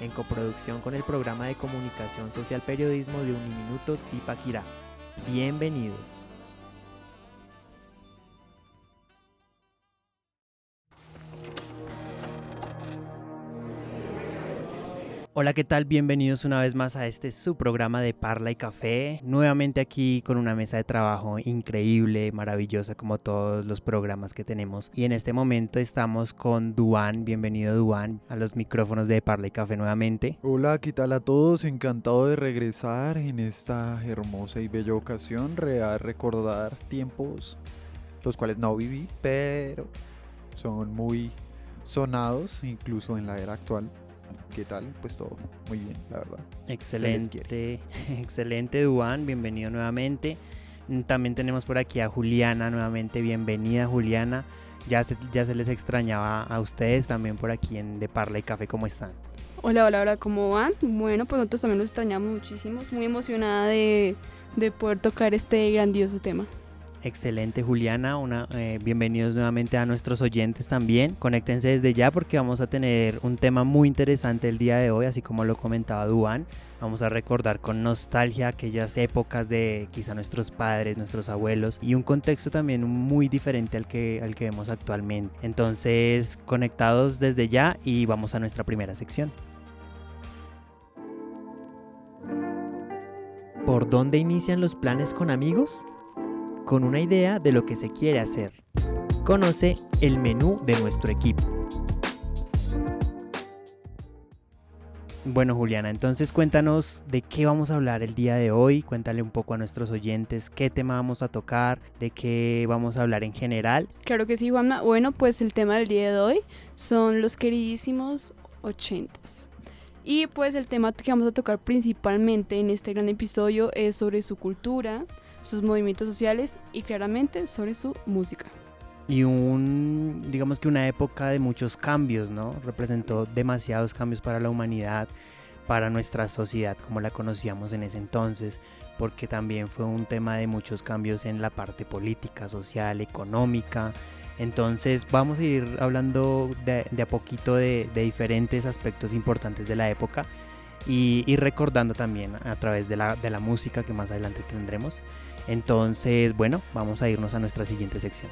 en coproducción con el programa de comunicación social periodismo de Uniminuto Zipaquirá. Bienvenidos. Hola, ¿qué tal? Bienvenidos una vez más a este su programa de Parla y Café. Nuevamente aquí con una mesa de trabajo increíble, maravillosa como todos los programas que tenemos. Y en este momento estamos con Duan. Bienvenido Duan a los micrófonos de Parla y Café nuevamente. Hola, ¿qué tal a todos? Encantado de regresar en esta hermosa y bella ocasión. Real recordar tiempos los cuales no viví, pero son muy sonados incluso en la era actual. ¿Qué tal? Pues todo muy bien, la verdad. Excelente, excelente, Duan. Bienvenido nuevamente. Mm, También tenemos por aquí a Juliana nuevamente. Bienvenida, Juliana. Ya se, ya se les extrañaba a ustedes también por aquí en De Parla y Café. ¿Cómo están? Hola, hola, hola, ¿cómo van? Bueno, pues nosotros también los extrañamos muchísimo. Muy emocionada de, de poder tocar este grandioso tema. Excelente, Juliana. Eh, bienvenidos nuevamente a nuestros oyentes también. Conéctense desde ya porque vamos a tener un tema muy interesante el día de hoy, así como lo comentaba Duan. Vamos a recordar con nostalgia aquellas épocas de quizá nuestros padres, nuestros abuelos y un contexto también muy diferente al que, al que vemos actualmente. Entonces, conectados desde ya y vamos a nuestra primera sección. ¿Por dónde inician los planes con amigos? Con una idea de lo que se quiere hacer. Conoce el menú de nuestro equipo. Bueno, Juliana, entonces cuéntanos de qué vamos a hablar el día de hoy. Cuéntale un poco a nuestros oyentes qué tema vamos a tocar, de qué vamos a hablar en general. Claro que sí, Juanma. Bueno, pues el tema del día de hoy son los queridísimos ochentas. Y pues el tema que vamos a tocar principalmente en este gran episodio es sobre su cultura, sus movimientos sociales y claramente sobre su música. Y un, digamos que una época de muchos cambios, ¿no? Representó demasiados cambios para la humanidad, para nuestra sociedad como la conocíamos en ese entonces, porque también fue un tema de muchos cambios en la parte política, social, económica. Entonces vamos a ir hablando de, de a poquito de, de, diferentes aspectos importantes de la época y, y recordando también a través de la, de la música que más adelante tendremos. Entonces, bueno, vamos a irnos a nuestra siguiente sección.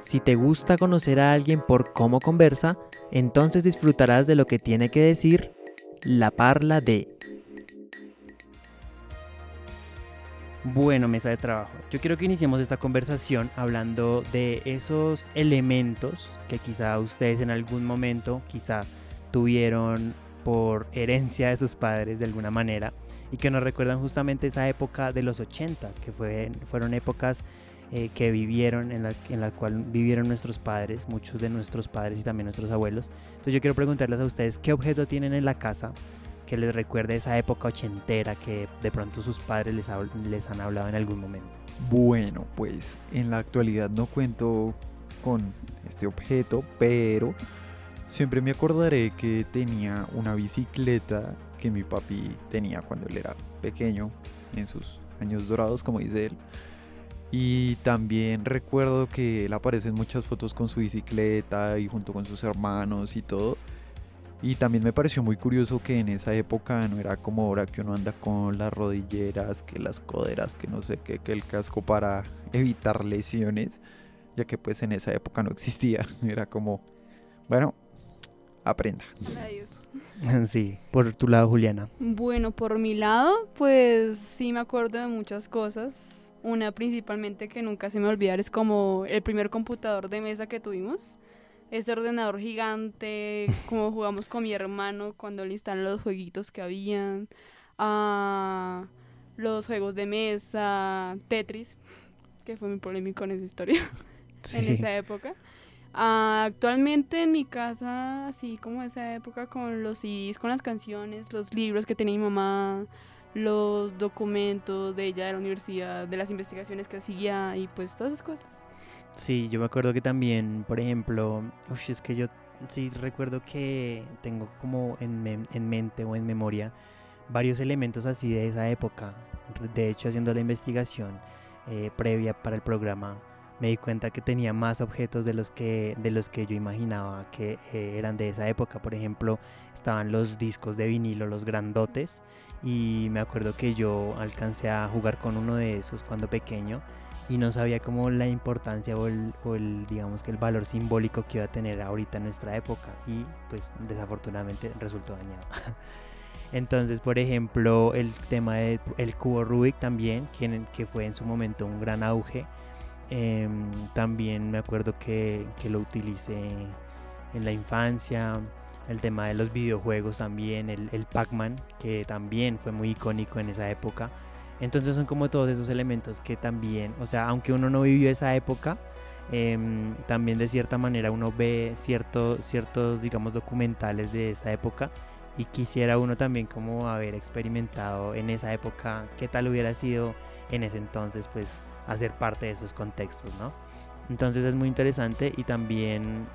Si te gusta conocer a alguien por cómo conversa, entonces disfrutarás de lo que tiene que decir la parla de. Bueno, mesa de trabajo. Yo quiero que iniciemos esta conversación hablando de esos elementos que quizá ustedes en algún momento quizá tuvieron por herencia de sus padres de alguna manera y que nos recuerdan justamente esa época de los 80, que fue, fueron épocas eh, que vivieron, en la, en la cual vivieron nuestros padres, muchos de nuestros padres y también nuestros abuelos. Entonces yo quiero preguntarles a ustedes qué objeto tienen en la casa que les recuerde esa época ochentera que de pronto sus padres les, les han hablado en algún momento. Bueno, pues en la actualidad no cuento con este objeto, pero siempre me acordaré que tenía una bicicleta que mi papi tenía cuando él era pequeño, en sus años dorados, como dice él. Y también recuerdo que él aparece en muchas fotos con su bicicleta y junto con sus hermanos y todo. Y también me pareció muy curioso que en esa época no era como ahora que uno anda con las rodilleras, que las coderas, que no sé qué, que el casco para evitar lesiones, ya que pues en esa época no existía. Era como, bueno, aprenda. Adiós. Sí, por tu lado, Juliana. Bueno, por mi lado, pues sí me acuerdo de muchas cosas. Una principalmente que nunca se me olvidar es como el primer computador de mesa que tuvimos. Ese ordenador gigante, como jugamos con mi hermano cuando le instalan los jueguitos que habían. Uh, los juegos de mesa, Tetris, que fue muy polémico en esa historia, sí. en esa época. Ah, actualmente en mi casa, así como esa época, con los CDs, con las canciones, los libros que tenía mi mamá, los documentos de ella de la universidad, de las investigaciones que hacía y pues todas esas cosas. Sí, yo me acuerdo que también, por ejemplo, uf, es que yo sí recuerdo que tengo como en, mem- en mente o en memoria varios elementos así de esa época. De hecho, haciendo la investigación eh, previa para el programa, me di cuenta que tenía más objetos de los que, de los que yo imaginaba que eh, eran de esa época. Por ejemplo, estaban los discos de vinilo, los grandotes, y me acuerdo que yo alcancé a jugar con uno de esos cuando pequeño y no sabía como la importancia o el, o el, digamos que el valor simbólico que iba a tener ahorita en nuestra época y pues desafortunadamente resultó dañado. Entonces, por ejemplo, el tema del el cubo Rubik también, que, que fue en su momento un gran auge. Em, también me acuerdo que, que lo utilicé en la infancia. El tema de los videojuegos también, el, el Pac-Man, que también fue muy icónico en esa época. Entonces son como todos esos elementos que también, o sea, aunque uno no vivió esa época, em, también de cierta manera uno ve cierto, ciertos, digamos, documentales de esa época y quisiera uno también como haber experimentado en esa época qué tal hubiera sido en ese entonces, pues, hacer parte de esos contextos, ¿no? Entonces es muy interesante y también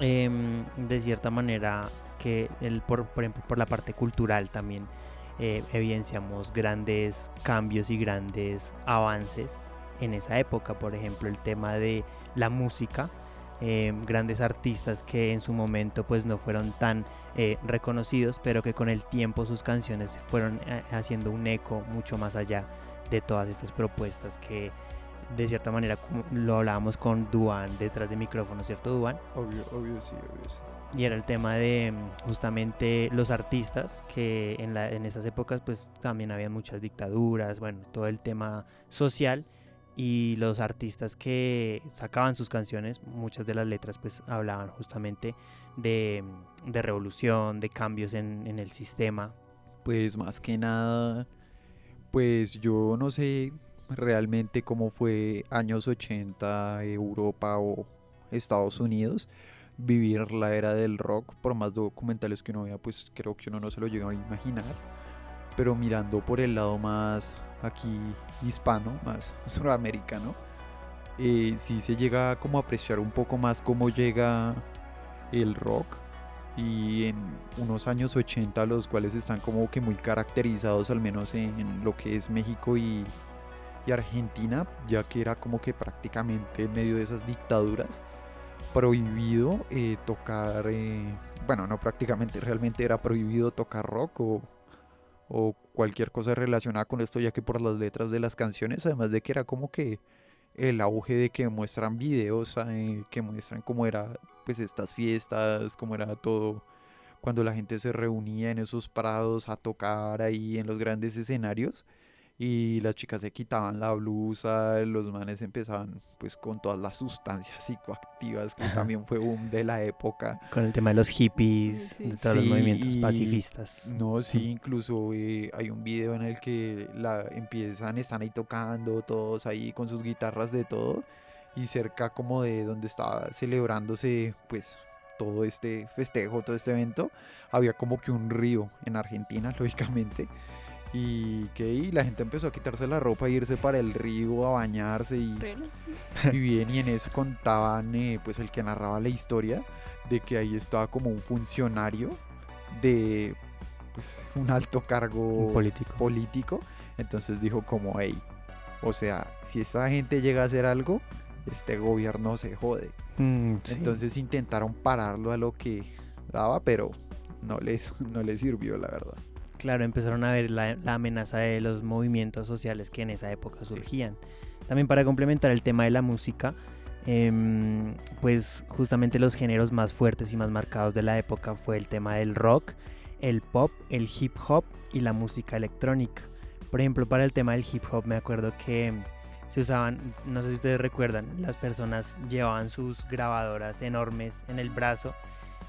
em, de cierta manera que el, por, ejemplo por la parte cultural también eh, evidenciamos grandes cambios y grandes avances en esa época. Por ejemplo, el tema de la música, eh, grandes artistas que en su momento pues no fueron tan eh, reconocidos, pero que con el tiempo sus canciones fueron eh, haciendo un eco mucho más allá de todas estas propuestas que de cierta manera lo hablábamos con Duan detrás de micrófono, ¿cierto Duan? Obvio, obvio, sí, obvio, sí. Y era el tema de mm, justamente los artistas, que en, la, en esas épocas pues también había muchas dictaduras, bueno, todo el tema social y los artistas que sacaban sus canciones, muchas de las letras pues hablaban justamente de, mm, de revolución, de cambios en, en el sistema. Pues más que nada, pues yo no sé realmente cómo fue años 80 Europa o Estados Unidos vivir la era del rock, por más documentales que uno vea, pues creo que uno no se lo llega a imaginar. Pero mirando por el lado más aquí hispano, más suramericano, eh, sí se llega como a apreciar un poco más cómo llega el rock y en unos años 80 los cuales están como que muy caracterizados al menos en lo que es México y, Argentina, ya que era como que prácticamente en medio de esas dictaduras prohibido eh, tocar, eh, bueno, no prácticamente, realmente era prohibido tocar rock o cualquier cosa relacionada con esto, ya que por las letras de las canciones, además de que era como que el auge de que muestran videos, eh, que muestran cómo era pues estas fiestas, cómo era todo cuando la gente se reunía en esos prados a tocar ahí en los grandes escenarios y las chicas se quitaban la blusa, los manes empezaban pues con todas las sustancias psicoactivas que también fue boom de la época. Con el tema de los hippies, Sí. de todos los Sí, movimientos y- pacifistas. No, sí, incluso eh, hay un video en el que la empiezan, están ahí tocando todos ahí con sus guitarras de todo y cerca como de donde estaba celebrándose pues todo este festejo, todo este evento, había como que un río en Argentina, lógicamente. Y que y la gente empezó a quitarse la ropa e irse para el río a bañarse y, Really? y bien, y en eso contaban, eh, pues el que narraba la historia, de que ahí estaba como un funcionario de, pues, un alto cargo Un político. político. Entonces dijo como, hey, o sea, si esta gente llega a hacer algo, este gobierno se jode. Mm, sí. Entonces intentaron pararlo a lo que daba, pero no les, no les sirvió, la verdad. Claro, empezaron a ver la, la amenaza de los movimientos sociales que en esa época Sí. surgían. También para complementar el tema de la música, em, pues justamente los géneros más fuertes y más marcados de la época fue el tema del rock, el pop, el hip hop y la música electrónica. Por ejemplo, para el tema del hip hop me acuerdo que se usaban, no sé si ustedes recuerdan, las personas llevaban sus grabadoras enormes en el brazo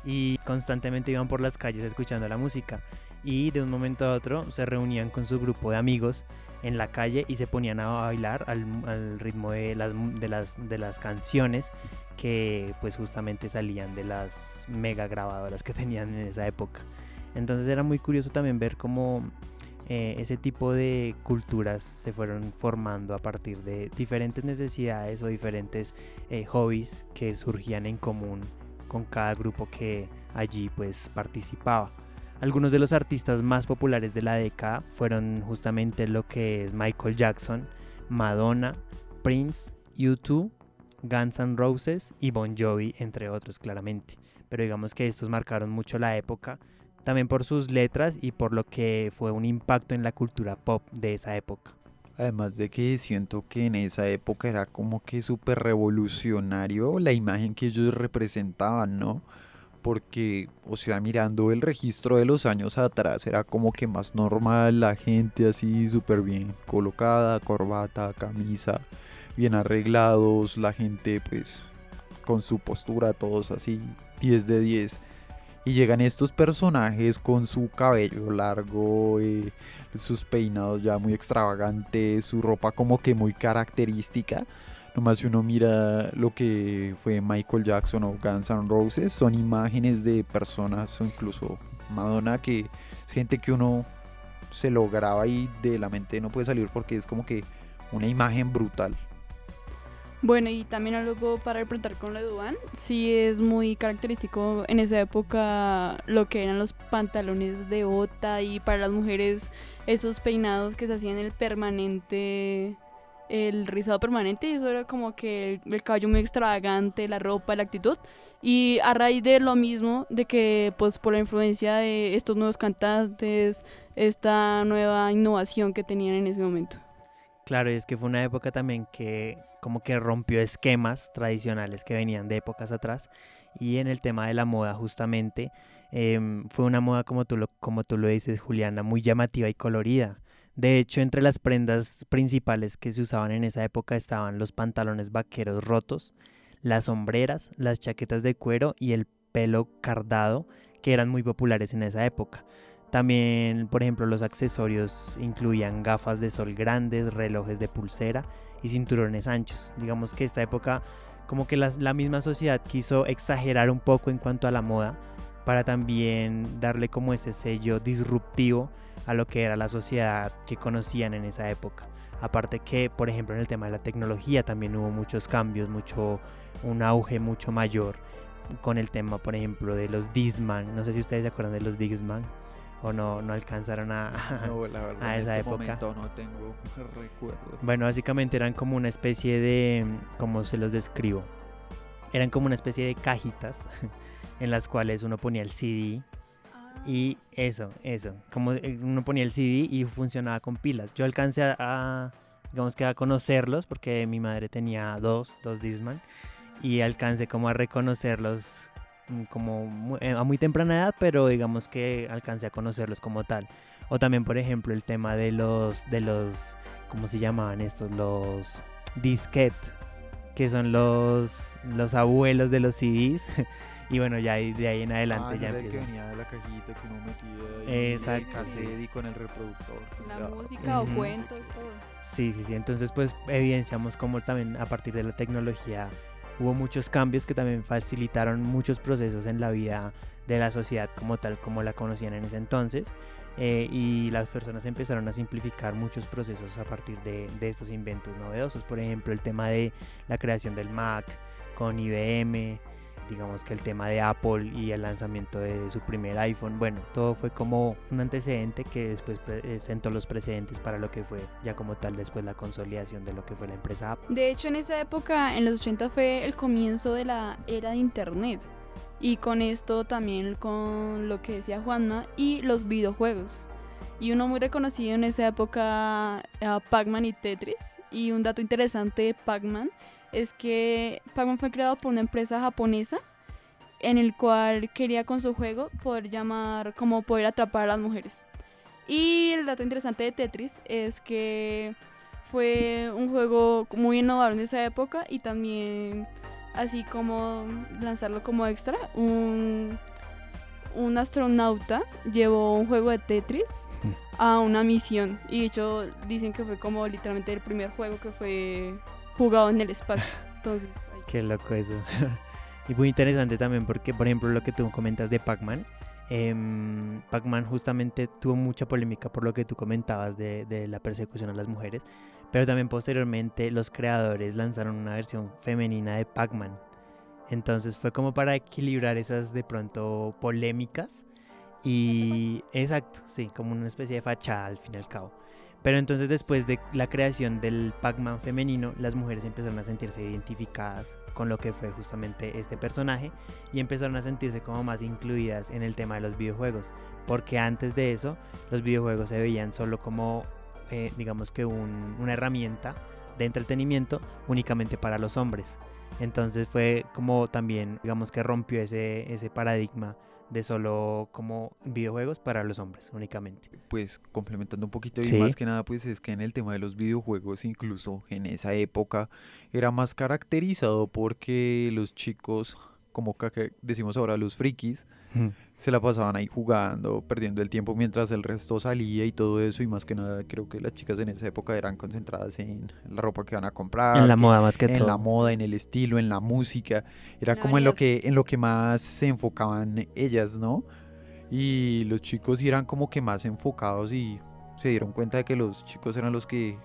y constantemente iban por las calles escuchando la música y de un momento a otro se reunían con su grupo de amigos en la calle y se ponían a bailar al, ritmo de las, de, las, de las canciones que pues justamente salían de las mega grabadoras que tenían en esa época. Entonces era muy curioso también ver cómo eh, ese tipo de culturas se fueron formando a partir de diferentes necesidades o diferentes eh, hobbies que surgían en común con cada grupo que allí pues participaba. Algunos de los artistas más populares de la década fueron justamente lo que es Michael Jackson, Madonna, Prince, U2, Guns N' Roses y Bon Jovi, entre otros claramente. Pero digamos que estos marcaron mucho la época también por sus letras y por lo que fue un impacto en la cultura pop de esa época. Además de que siento que en esa época era como que súper revolucionario la imagen que ellos representaban, ¿no? Porque, o sea, mirando el registro de los años atrás, era como que más normal la gente así súper bien colocada, corbata, camisa, bien arreglados, la gente pues con su postura, todos así, 10 de 10 y llegan estos personajes con su cabello largo, eh, sus peinados ya muy extravagantes, su ropa como que muy característica. Nomás si uno mira lo que fue Michael Jackson o Guns N' Roses, son imágenes de personas o incluso Madonna que es gente que uno se lo graba y de la mente no puede salir porque es como que una imagen brutal. Bueno, y también algo para representar con la Duan, sí es muy característico en esa época lo que eran los pantalones de bota y para las mujeres esos peinados que se hacían el permanente, el rizado permanente y eso era como que el, el cabello muy extravagante, la ropa, la actitud. Y a raíz de lo mismo, de que pues por la influencia de estos nuevos cantantes, esta nueva innovación que tenían en ese momento. Claro, y es que fue una época también que como que rompió esquemas tradicionales que venían de épocas atrás y en el tema de la moda justamente em, fue una moda como tú, lo, como tú lo dices Juliana, muy llamativa y colorida. De hecho, entre las prendas principales que se usaban en esa época estaban los pantalones vaqueros rotos, las sombreras, las chaquetas de cuero y el pelo cardado, que eran muy populares en esa época. También, por ejemplo, los accesorios incluían gafas de sol grandes, relojes de pulsera y cinturones anchos. Digamos que esta época como que la, misma sociedad quiso exagerar un poco en cuanto a la moda para también darle como ese sello disruptivo a lo que era la sociedad que conocían en esa época. Aparte que, por ejemplo, en el tema de la tecnología también hubo muchos cambios, mucho un auge mucho mayor con el tema, por ejemplo, de los Disman. No sé si ustedes se acuerdan de los Disman o no, no alcanzaron a, no, la verdad, a en esa este época. momento no tengo recuerdo. Bueno, básicamente eran como una especie de, como se los describo, eran como una especie de cajitas en las cuales uno ponía el CD y eso, eso, como eh, uno ponía el CD y funcionaba con pilas. Yo alcancé a, a digamos que a conocerlos porque mi madre tenía dos, dos Disman y alcancé como a reconocerlos mm, como muy, a muy temprana edad, pero digamos que alcancé a conocerlos como tal. O también, por ejemplo, el tema de los, de los, ¿cómo se llamaban estos? Los disquet, que son los, los abuelos de los CDs. y bueno, ya de ahí en adelante Ah, ya el que empieza. venía de la cajita que uno metía ahí, Exacto, el cassette y con el reproductor. La música Ujú. o cuentos, todo. Sí, sí, sí. Entonces, pues evidenciamos como también a partir de la tecnología hubo muchos cambios que también facilitaron muchos procesos en la vida de la sociedad como tal, como la conocían en ese entonces. Eh, y las personas empezaron a simplificar muchos procesos a partir de, de estos inventos novedosos. Por ejemplo, el tema de la creación del Mac con IBM, digamos que el tema de Apple y el lanzamiento de su primer iPhone. Bueno, todo fue como un antecedente que después eh, sentó los precedentes para lo que fue ya como tal después la consolidación de lo que fue la empresa Apple. De hecho, en esa época, en los 80 fue el comienzo de la era de Internet. Y con esto también con lo que decía Juanma y los videojuegos. Y uno muy reconocido en esa época, era Pac-Man y Tetris. Y un dato interesante de Pac-Man es que Pac-Man fue creado por una empresa japonesa en el cual quería con su juego poder llamar, como poder atrapar a las mujeres. Y el dato interesante de Tetris es que fue un juego muy innovador en esa época y también así como lanzarlo como extra, un, un astronauta llevó un juego de Tetris a una misión. Y de hecho dicen que fue como literalmente el primer juego que fue jugado en el espacio. Entonces, ahí. Qué loco eso. y muy interesante también porque, por ejemplo, lo que tú comentas de Pac-Man. em, Pac-Man justamente tuvo mucha polémica por lo que tú comentabas de, de la persecución a las mujeres. Pero también posteriormente los creadores lanzaron una versión femenina de Pac-Man. Entonces fue como para equilibrar esas de pronto polémicas. Y exacto, sí, como una especie de fachada al fin y al cabo. Pero entonces después de la creación del Pac-Man femenino, las mujeres empezaron a sentirse identificadas con lo que fue justamente este personaje y empezaron a sentirse como más incluidas en el tema de los videojuegos. Porque antes de eso, los videojuegos se veían solo como, eh, digamos que un- una herramienta de entretenimiento únicamente para los hombres. Entonces fue como también, digamos que rompió ese, ese paradigma de solo como videojuegos para los hombres únicamente. Pues complementando un poquito y más que nada pues es que en el tema de los videojuegos incluso en esa época era más caracterizado porque los chicos como que decimos ahora los frikis se la pasaban ahí jugando, perdiendo el tiempo mientras el resto salía y todo eso. Y más que nada, creo que las chicas en esa época eran concentradas en la ropa que van a comprar, en la que- moda más que en todo. la moda, en el estilo, en la música. Era como en lo que en lo que más se enfocaban ellas, ¿no? Y los chicos eran como que más enfocados y se dieron cuenta de que los chicos eran los que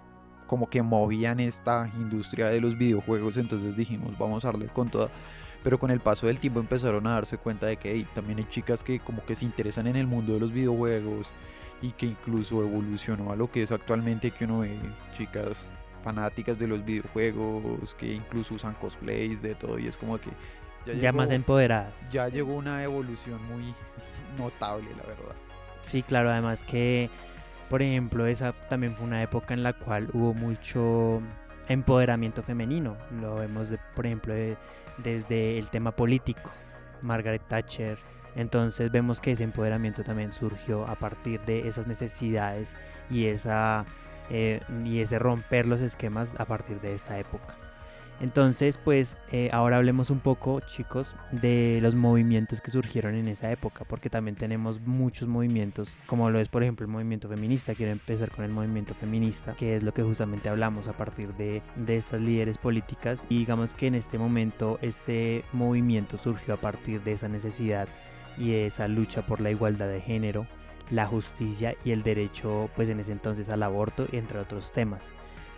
como que movían esta industria de los videojuegos, entonces dijimos, vamos a darle con toda. Pero con el paso del tiempo empezaron a darse cuenta de que hey, también hay chicas que como que se interesan en el mundo de los videojuegos y que incluso evolucionó a lo que es actualmente que uno ve chicas fanáticas de los videojuegos, que incluso usan cosplays de todo y es como que ya llegó- más empoderadas. ya llegó una evolución muy notable, la verdad. Sí, claro, además que, por ejemplo, esa también fue una época en la cual hubo mucho empoderamiento femenino. Lo vemos, de- por ejemplo, de- desde el tema político, Margaret Thatcher. Entonces vemos que ese empoderamiento también surgió a partir de esas necesidades y, esa, eh, y ese romper los esquemas a partir de esta época. Entonces, pues eh, ahora hablemos un poco, chicos, de los movimientos que surgieron en esa época, porque también tenemos muchos movimientos, como lo es, por ejemplo, el movimiento feminista. Quiero empezar con el movimiento feminista, que es lo que justamente hablamos a partir de, de estas líderes políticas. Y digamos que en este momento este movimiento surgió a partir de esa necesidad y de esa lucha por la igualdad de género, la justicia y el derecho, pues en ese entonces al aborto, entre otros temas.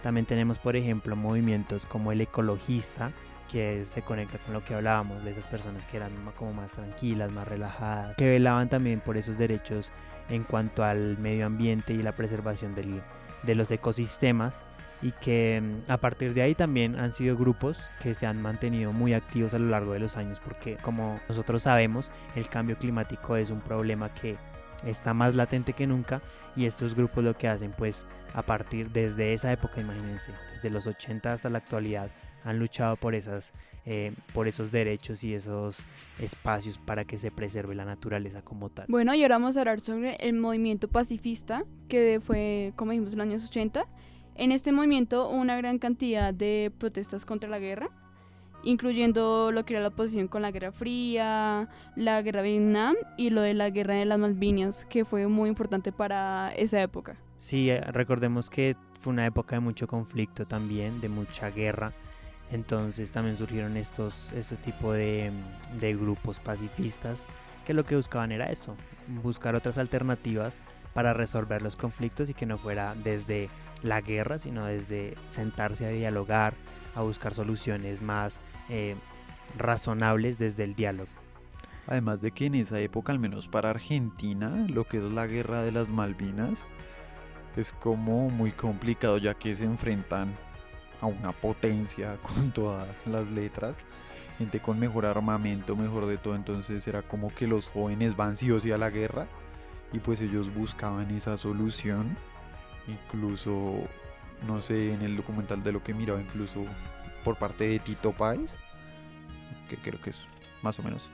También tenemos, por ejemplo, movimientos como el ecologista, que se conecta con lo que hablábamos de esas personas que eran como más tranquilas, más relajadas, que velaban también por esos derechos en cuanto al medio ambiente y la preservación de los ecosistemas y que mm, a partir de ahí también han sido grupos que se han mantenido muy activos a lo largo de los años porque como nosotros sabemos el cambio climático es un problema que está más latente que nunca y estos grupos lo que hacen pues a partir desde esa época imagínense desde los 80 hasta la actualidad han luchado por esas eh, por esos derechos y esos espacios para que se preserve la naturaleza como tal Bueno, y ahora vamos a hablar sobre el movimiento pacifista, que fue, como dijimos, en los años 80. En este movimiento una gran cantidad de protestas contra la guerra, incluyendo lo que era la oposición con la Guerra Fría, la Guerra de Vietnam y lo de la Guerra de las Malvinas, que fue muy importante para esa época. Sí, eh, recordemos que fue una época de mucho conflicto también, de mucha guerra. Entonces también surgieron estos, este tipo de, de grupos pacifistas que lo que buscaban era eso, buscar otras alternativas para resolver los conflictos y que no fuera desde la guerra, sino desde sentarse a dialogar, a buscar soluciones más eh, razonables desde el diálogo. Además de que en esa época, al menos para Argentina, lo que es la guerra de las Malvinas, es como muy complicado ya que se enfrentan a una potencia con todas las letras, gente con mejor armamento, mejor de todo, entonces era como que los jóvenes van sí o a la guerra y pues ellos buscaban esa solución, incluso, no sé, en el documental de lo que miraba, incluso por parte de Tito Páez, que creo que es más o menos.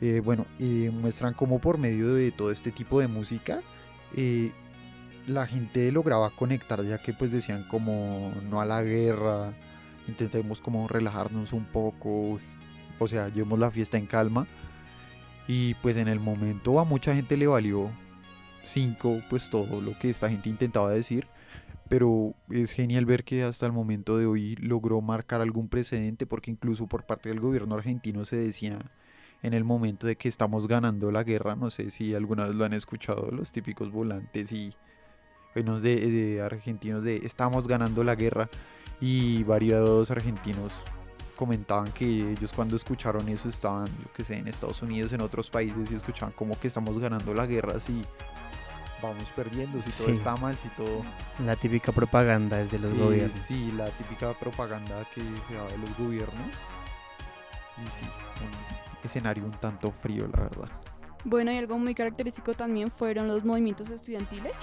Eh, bueno, muestran cómo por medio de todo este tipo de música eh, la gente lograba conectar, ya que pues decían como no a la guerra, intentemos como relajarnos un poco, o sea, llevemos la fiesta en calma. Y pues en el momento a mucha gente le valió 5, pues todo lo que esta gente intentaba decir. Pero es genial ver que hasta el momento de hoy logró marcar algún precedente porque incluso por parte del gobierno argentino se decía en el momento de que estamos ganando la guerra, no sé si alguna vez lo han escuchado, los típicos volantes y de, argentinos de estamos ganando la guerra y varios argentinos comentaban que ellos cuando escucharon eso estaban, yo que sé, en Estados Unidos, en otros países y escuchaban como que estamos ganando la guerra si vamos perdiendo, si todo Sí. está mal, si todo... La típica propaganda es de los Eh, gobiernos. Sí, la típica propaganda que se da de los gobiernos. Y sí, un escenario un tanto frío, la verdad. Bueno, y algo muy característico también fueron los movimientos estudiantiles,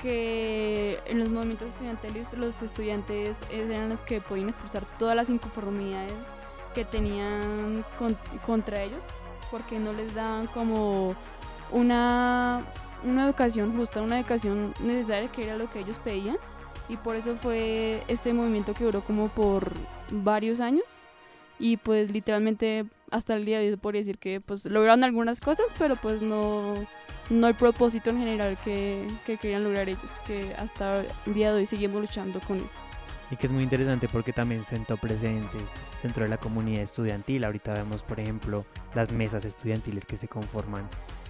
que en los movimientos estudiantiles los estudiantes eran los que podían expresar todas las inconformidades que tenían con- contra ellos, porque no les daban como una, una educación justa, una educación necesaria que era lo que ellos pedían, y por eso fue este movimiento que duró como por varios años. Y pues literalmente hasta el día de hoy podría decir que pues lograron algunas cosas pero pues no no el propósito en general que, que querían lograr ellos que hasta el día de hoy seguimos luchando con eso. Y que es muy interesante porque también sentó precedentes dentro de la comunidad estudiantil. Ahorita vemos, por ejemplo, las mesas estudiantiles que se conforman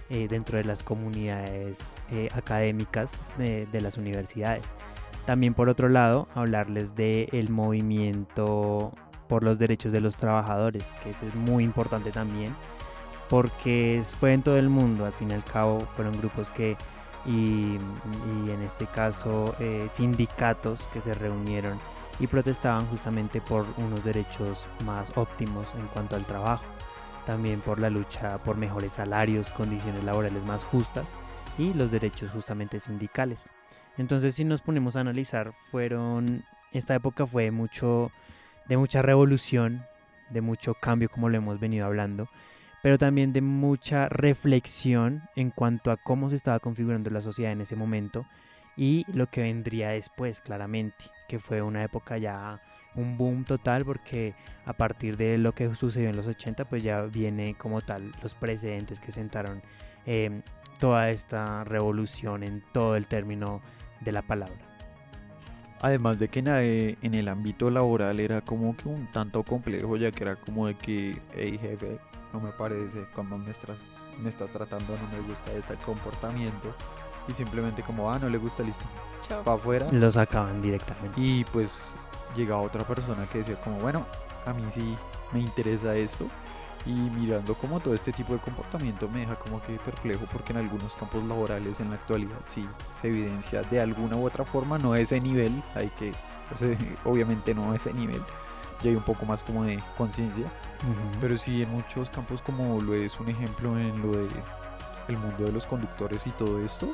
eh, dentro de las comunidades eh, académicas eh, de las universidades. También, por otro lado, hablarles del movimiento por los derechos de los trabajadores, que este es muy importante también, porque fue en todo el mundo, al fin y al cabo fueron grupos que y, y en este caso eh, sindicatos que se reunieron y protestaban justamente por unos derechos más óptimos en cuanto al trabajo, también por la lucha por mejores salarios, condiciones laborales más justas y los derechos justamente sindicales. Entonces si nos ponemos a analizar, fueron, esta época fue mucho, de mucha revolución, de mucho cambio como lo hemos venido hablando, pero también de mucha reflexión en cuanto a cómo se estaba configurando la sociedad en ese momento y lo que vendría después, claramente, que fue una época ya un boom total porque a partir de lo que sucedió en los 80 pues ya viene como tal los precedentes que sentaron eh, toda esta revolución en todo el término de la palabra. Además de que en, eh, en el ámbito laboral era como que un tanto complejo, ya que era como de que, hey jefe, no me parece como me estás, me estás tratando, no me gusta este comportamiento. Y simplemente como, ah, no le gusta, listo, chao para afuera. Lo sacaban directamente. Y pues llegaba otra persona que decía como, bueno, a mí sí me interesa esto. Y mirando como todo este tipo de comportamiento me deja como que perplejo porque en algunos campos laborales en la actualidad sí se evidencia de alguna u otra forma, no ese nivel, hay que, pues, eh, obviamente no ese nivel, ya hay un poco más como de conciencia, pero sí en muchos campos como lo es un ejemplo en lo de el mundo de los conductores y todo esto,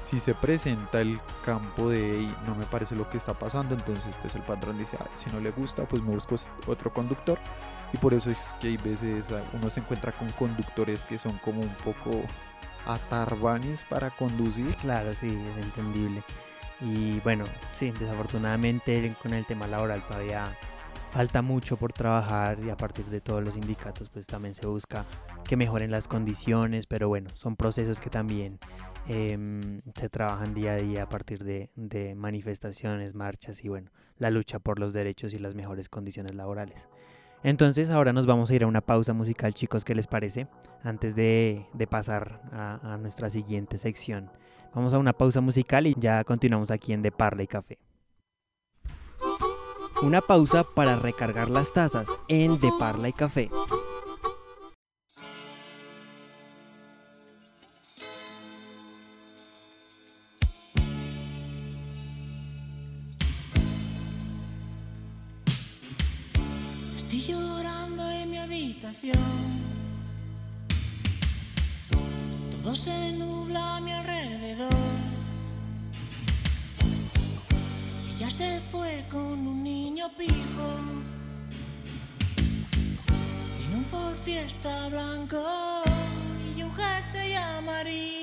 si se presenta el campo de "Ey, no me parece lo que está pasando, entonces pues el patrón dice, "Ay, si no le gusta, pues me busco otro conductor. Y por eso es que hay veces ah, uno se encuentra con conductores que son como un poco atarbanes para conducir. Claro, sí, es entendible. Y bueno, sí, desafortunadamente con el tema laboral todavía falta mucho por trabajar y a partir de todos los sindicatos pues también se busca que mejoren las condiciones, pero bueno, son procesos que también em, se trabajan día a día a partir de, manifestaciones, marchas y bueno, la lucha por los derechos y las mejores condiciones laborales. Entonces ahora nos vamos a ir a una pausa musical chicos, ¿qué les parece? Antes de, de pasar a, a nuestra siguiente sección. Vamos a una pausa musical y ya continuamos aquí en De Parla y Café. Una pausa para recargar las tazas en De Parla y Café. Estoy llorando en mi habitación. Todo se nubla a mi alrededor. Ella se fue con un niño pijo. Tiene un Ford Fiesta blanco y un jersey amarillo.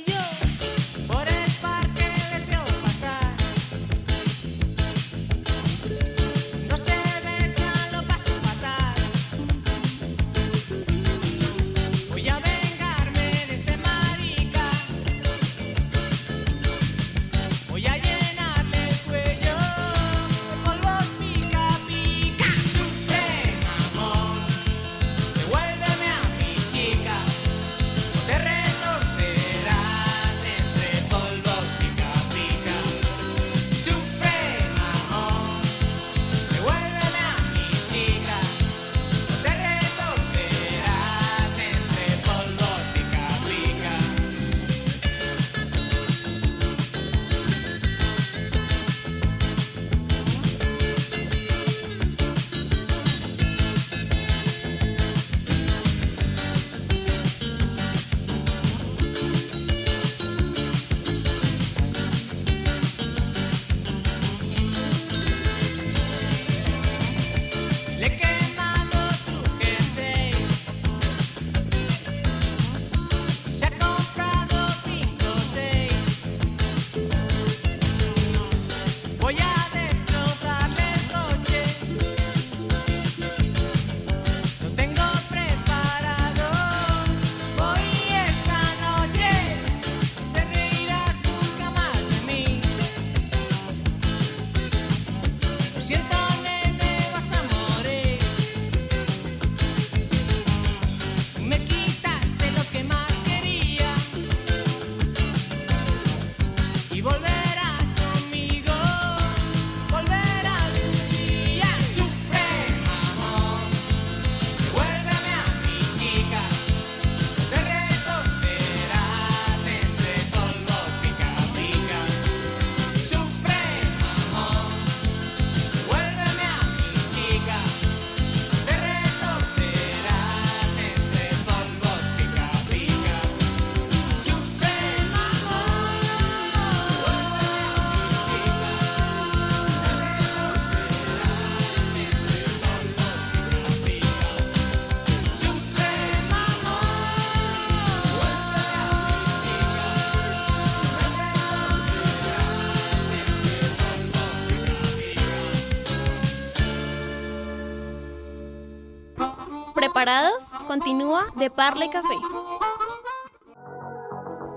Continúa de Parla y Café.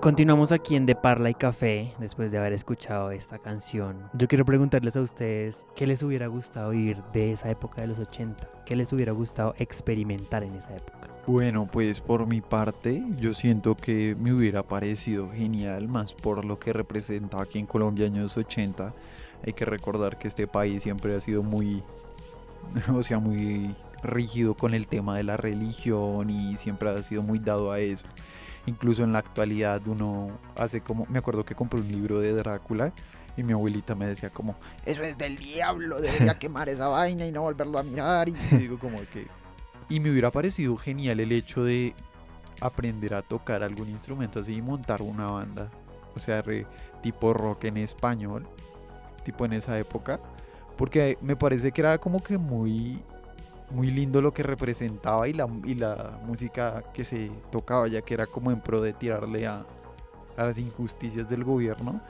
Continuamos aquí en De Parla y Café después de haber escuchado esta canción. Yo quiero preguntarles a ustedes qué les hubiera gustado vivir de esa época de los 80, qué les hubiera gustado experimentar en esa época. Bueno, pues por mi parte, yo siento que me hubiera parecido genial, más por lo que representa aquí en Colombia años 80. Hay que recordar que este país siempre ha sido muy, o sea, muy rígido con el tema de la religión y siempre ha sido muy dado a eso. Incluso en la actualidad uno hace como, me acuerdo que compré un libro de Drácula y mi abuelita me decía como, eso es del diablo, debería quemar esa vaina y no volverlo a mirar. Y digo como que... Y me hubiera parecido genial el hecho de aprender a tocar algún instrumento así y montar una banda. O sea, re- tipo rock en español, tipo en esa época. Porque me parece que era como que muy, muy lindo lo que representaba y la, y la música que se tocaba, ya que era como en pro de tirarle a, a las injusticias del gobierno.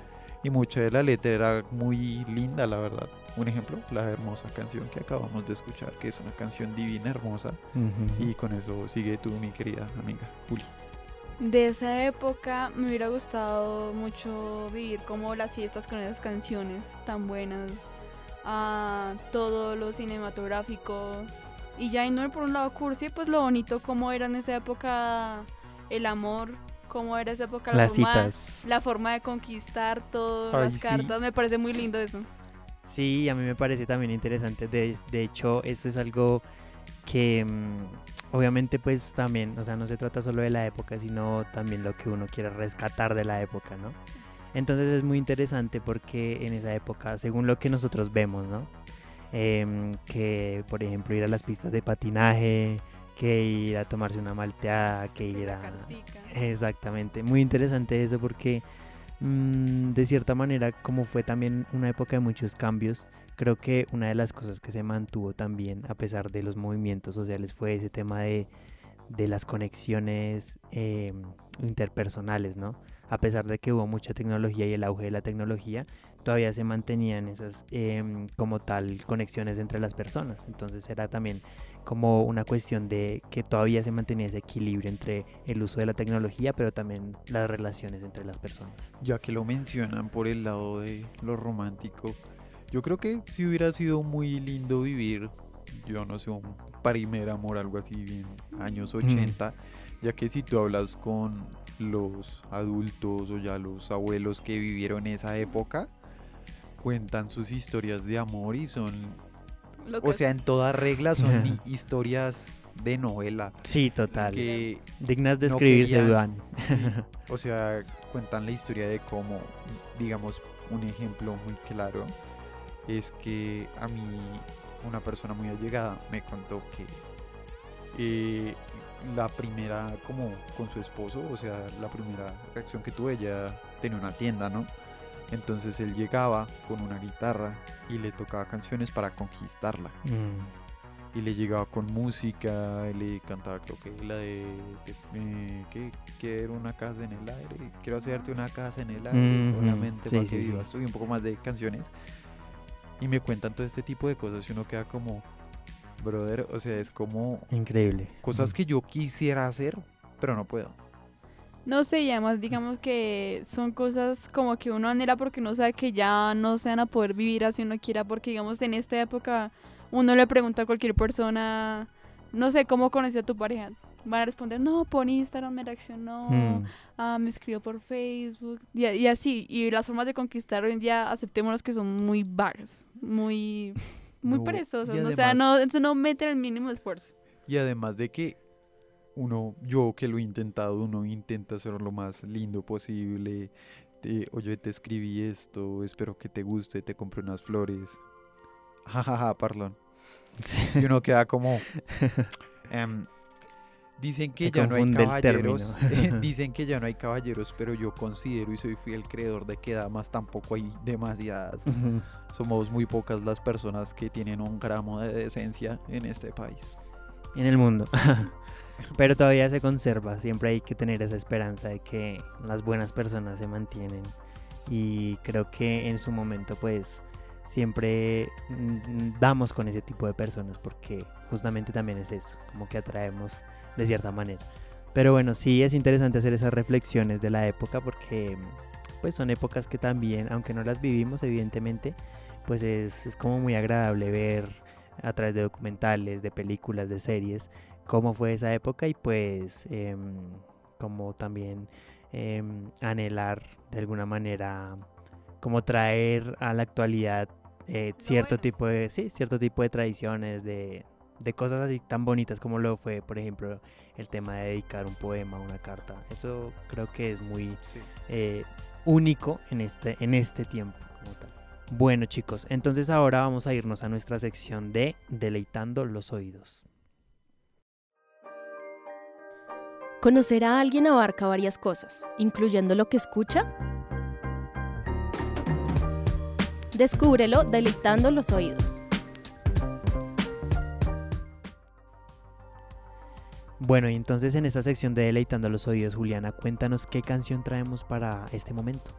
Y mucha de la letra era muy linda, la verdad. Un ejemplo, la hermosa canción que acabamos de escuchar, que es una canción divina, hermosa. Y con eso sigue tú, mi querida amiga Juli. De esa época me hubiera gustado mucho vivir como las fiestas con esas canciones tan buenas, a todo lo cinematográfico y ya no por un lado cursi, pues lo bonito como era en esa época el amor, cómo era esa época la Las forma, citas. la forma de conquistar todas Ay, las sí. cartas, me parece muy lindo eso. Sí, a mí me parece también interesante. De, de hecho, eso es algo que mm, obviamente pues también, o sea, no se trata solo de la época, sino también lo que uno quiere rescatar de la época, ¿no? Entonces es muy interesante porque en esa época, según lo que nosotros vemos, ¿no? Em, que por ejemplo ir a las pistas de patinaje, que ir a tomarse una malteada, que ir a... Exactamente, muy interesante eso porque mm, de cierta manera como fue también una época de muchos cambios, creo que una de las cosas que se mantuvo también a pesar de los movimientos sociales fue ese tema de, de las conexiones eh, interpersonales, ¿no? A pesar de que hubo mucha tecnología y el auge de la tecnología, todavía se mantenían esas em, como tal conexiones entre las personas. Entonces era también como una cuestión de que todavía se mantenía ese equilibrio entre el uso de la tecnología, pero también las relaciones entre las personas. Ya que lo mencionan por el lado de lo romántico, yo creo que si hubiera sido muy lindo vivir, yo no sé, un primer amor, algo así, bien años 80, ya que si tú hablas con los adultos o ya los abuelos que vivieron esa época, cuentan sus historias de amor y son, o sea, en toda regla son historias de novela. Sí, total. Que Dignas de no escribirse. Sí, o sea, cuentan la historia de cómo, digamos, un ejemplo muy claro es que a mí una persona muy allegada me contó que eh, la primera, como con su esposo, o sea, la primera reacción que tuve, ella tenía una tienda, ¿no? Entonces él llegaba con una guitarra y le tocaba canciones para conquistarla Mm, y le llegaba con música, y le cantaba creo que la de que, eh, que quiero una casa en el aire, quiero hacerte una casa en el aire, Ujú, solamente sí, para sí, que sí. vivas tú", y un poco más de canciones. Y me cuentan todo este tipo de cosas y uno queda como, brother, o sea, es como Increíble. cosas Mm. que yo quisiera hacer, pero no puedo. No sé, y además digamos que son cosas como que uno anhela porque uno sabe que ya no se van a poder vivir así uno quiera, porque digamos en esta época uno le pregunta a cualquier persona, no sé, ¿cómo conocí a tu pareja? Van a responder, no, por Instagram me reaccionó, Mm, ah, me escribió por Facebook, y, y así, y las formas de conquistar hoy en día, aceptémonos que son muy vagas, muy, muy No, o sea, no, eso no mete el mínimo esfuerzo. Y además de que uno, yo que lo he intentado, uno intenta hacer lo más lindo posible. te- Oye, te escribí esto, espero que te guste, te compré unas flores. Jajaja, perdón. sí. Y uno queda como... em, dicen que Se ya no hay caballeros. dicen que ya no hay caballeros, pero yo considero y soy fiel creedor de que damas tampoco hay demasiadas. Somos muy pocas las personas que tienen un gramo de decencia en este país. en el mundo. Pero todavía se conserva, siempre hay que tener esa esperanza de que las buenas personas se mantienen. Y creo que en su momento pues siempre mm, damos con ese tipo de personas porque justamente también es eso, como que atraemos de cierta manera. Pero bueno, sí es interesante hacer esas reflexiones de la época porque pues son épocas que también, aunque no las vivimos evidentemente, pues es, es como muy agradable ver a través de documentales, de películas, de series, cómo fue esa época y pues em, como también em, anhelar de alguna manera como traer a la actualidad eh, cierto bueno. tipo de sí cierto tipo de tradiciones de, de cosas así tan bonitas como lo fue por ejemplo el tema de dedicar un poema una carta eso creo que es muy eh, único en este en este tiempo como tal bueno chicos entonces ahora vamos a irnos a nuestra sección de deleitando los oídos Conocer a alguien abarca varias cosas, incluyendo lo que escucha. Descúbrelo deleitando los oídos. Bueno, y entonces en esta sección de Deleitando los Oídos, Juliana, cuéntanos qué canción traemos para este momento.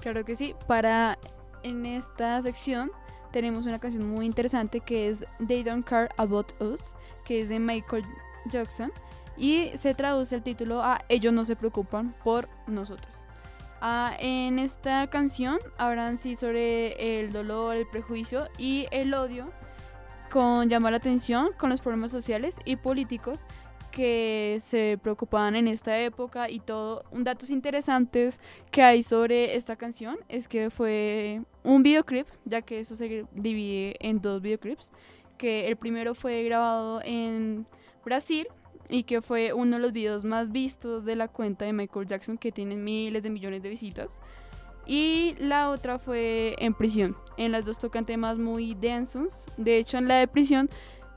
Claro que sí. Para en esta sección tenemos una canción muy interesante que es They Don't Care About Us, que es de Michael Jackson y se traduce el título a Ellos no se preocupan por nosotros. Ah, en esta canción hablan sí sobre el dolor, el prejuicio y el odio con llamar la atención con los problemas sociales y políticos que se preocupaban en esta época y todo. Un datos interesantes que hay sobre esta canción es que fue un videoclip, ya que eso se divide en dos videoclips, que el primero fue grabado en Brasil y que fue uno de los videos más vistos de la cuenta de Michael Jackson que tiene miles de millones de visitas. Y la otra fue en prisión. En las dos tocan temas muy densos. De hecho, en la de prisión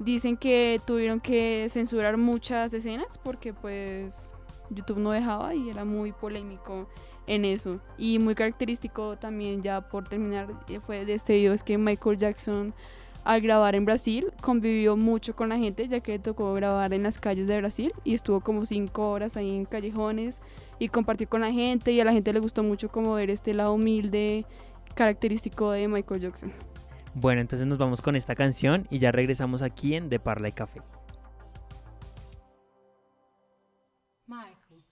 dicen que tuvieron que censurar muchas escenas porque pues YouTube no dejaba y era muy polémico en eso. Y muy característico también ya por terminar eh, fue de este video es que Michael Jackson al grabar en Brasil convivió mucho con la gente ya que le tocó grabar en las calles de Brasil y estuvo como cinco horas ahí en callejones y compartió con la gente y a la gente le gustó mucho como ver este lado humilde característico de Michael Jackson. Bueno, entonces nos vamos con esta canción y ya regresamos aquí en De Parla y Café. Michael,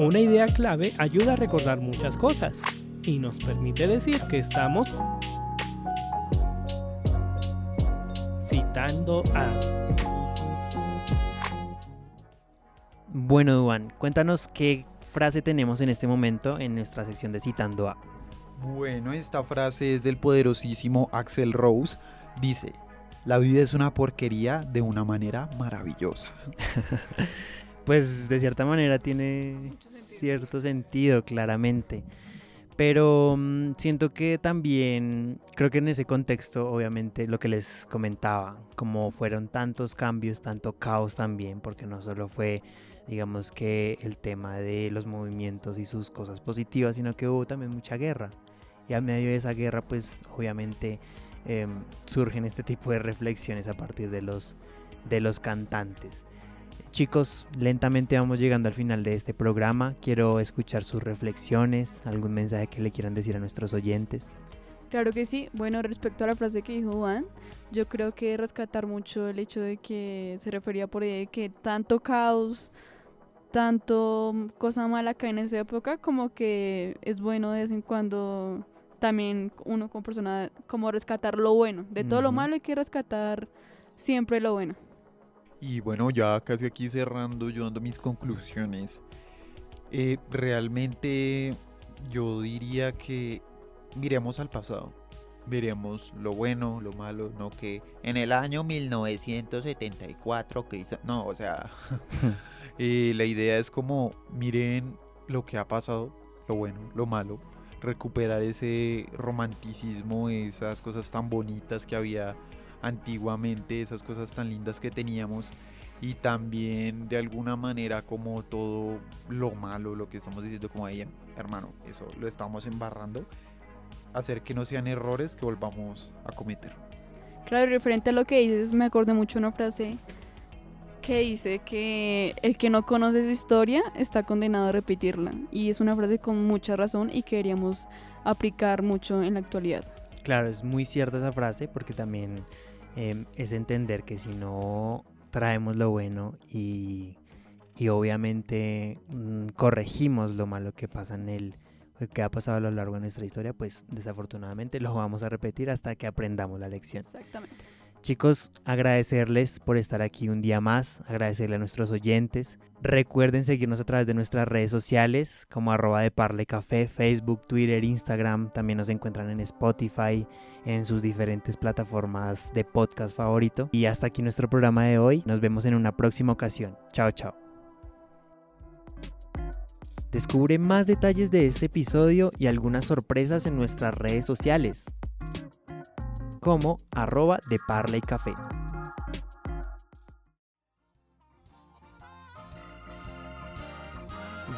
Una idea clave ayuda a recordar muchas cosas y nos permite decir que estamos citando a... Bueno, Duan, cuéntanos qué frase tenemos en este momento en nuestra sección de Citando a. Bueno, esta frase es del poderosísimo Axel Rose. Dice, la vida es una porquería de una manera maravillosa. Pues de cierta manera tiene. Cierto sentido, claramente. Pero mm, siento que también, creo que en ese contexto, obviamente, lo que les comentaba, como fueron tantos cambios, tanto caos también, porque no solo fue, digamos que el tema de los movimientos y sus cosas positivas, sino que hubo también mucha guerra. Y a medio de esa guerra, pues obviamente em, surgen este tipo de reflexiones a partir de los, de los cantantes. Chicos, lentamente vamos llegando al final de este programa. Quiero escuchar sus reflexiones, algún mensaje que le quieran decir a nuestros oyentes. Claro que sí. Bueno, respecto a la frase que dijo Juan, yo creo que rescatar mucho el hecho de que se refería por ahí de que tanto caos, tanto mm, cosa mala que hay en esa época, como que es bueno de vez en cuando también uno como persona, como rescatar lo bueno. De todo lo malo hay que rescatar siempre lo bueno. Y bueno, ya casi aquí cerrando, yo dando mis conclusiones. Eh, realmente yo diría que miremos al pasado. Miremos lo bueno, lo malo, no que en el año 1974 Cristo... No, o sea, eh, la idea es como miren lo que ha pasado, lo bueno, lo malo, recuperar ese romanticismo, esas cosas tan bonitas que había antiguamente, esas cosas tan lindas que teníamos y también de alguna manera como todo lo malo, lo que estamos diciendo como ahí, hermano, eso lo estamos embarrando, hacer que no sean errores que volvamos a cometer. Claro, y referente a lo que dices, me acordé mucho de una frase que dice que el que no conoce su historia está condenado a repetirla. Y es una frase con mucha razón y que deberíamos aplicar mucho en la actualidad. Claro, es muy cierta esa frase porque también em, es entender que si no traemos lo bueno y, y obviamente mm, corregimos lo malo que pasa en el que ha pasado a lo largo de nuestra historia, pues desafortunadamente lo vamos a repetir hasta que aprendamos la lección. Exactamente. Chicos, agradecerles por estar aquí un día más, agradecerle a nuestros oyentes. Recuerden seguirnos a través de nuestras redes sociales como arroba de Parle Café, Facebook, Twitter, Instagram. También nos encuentran en Spotify, en sus diferentes plataformas de podcast favorito. Y hasta aquí nuestro programa de hoy. Nos vemos en una próxima ocasión. Chao, chao. Descubre más detalles de este episodio y algunas sorpresas en nuestras redes sociales como arroba de Parley Café.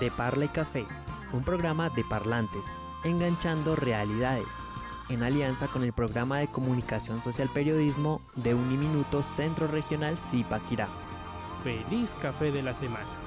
De Parley Café, un programa de parlantes, enganchando realidades, en alianza con el programa de comunicación social periodismo de Uniminuto Centro Regional Zipaquirá. Feliz café de la semana.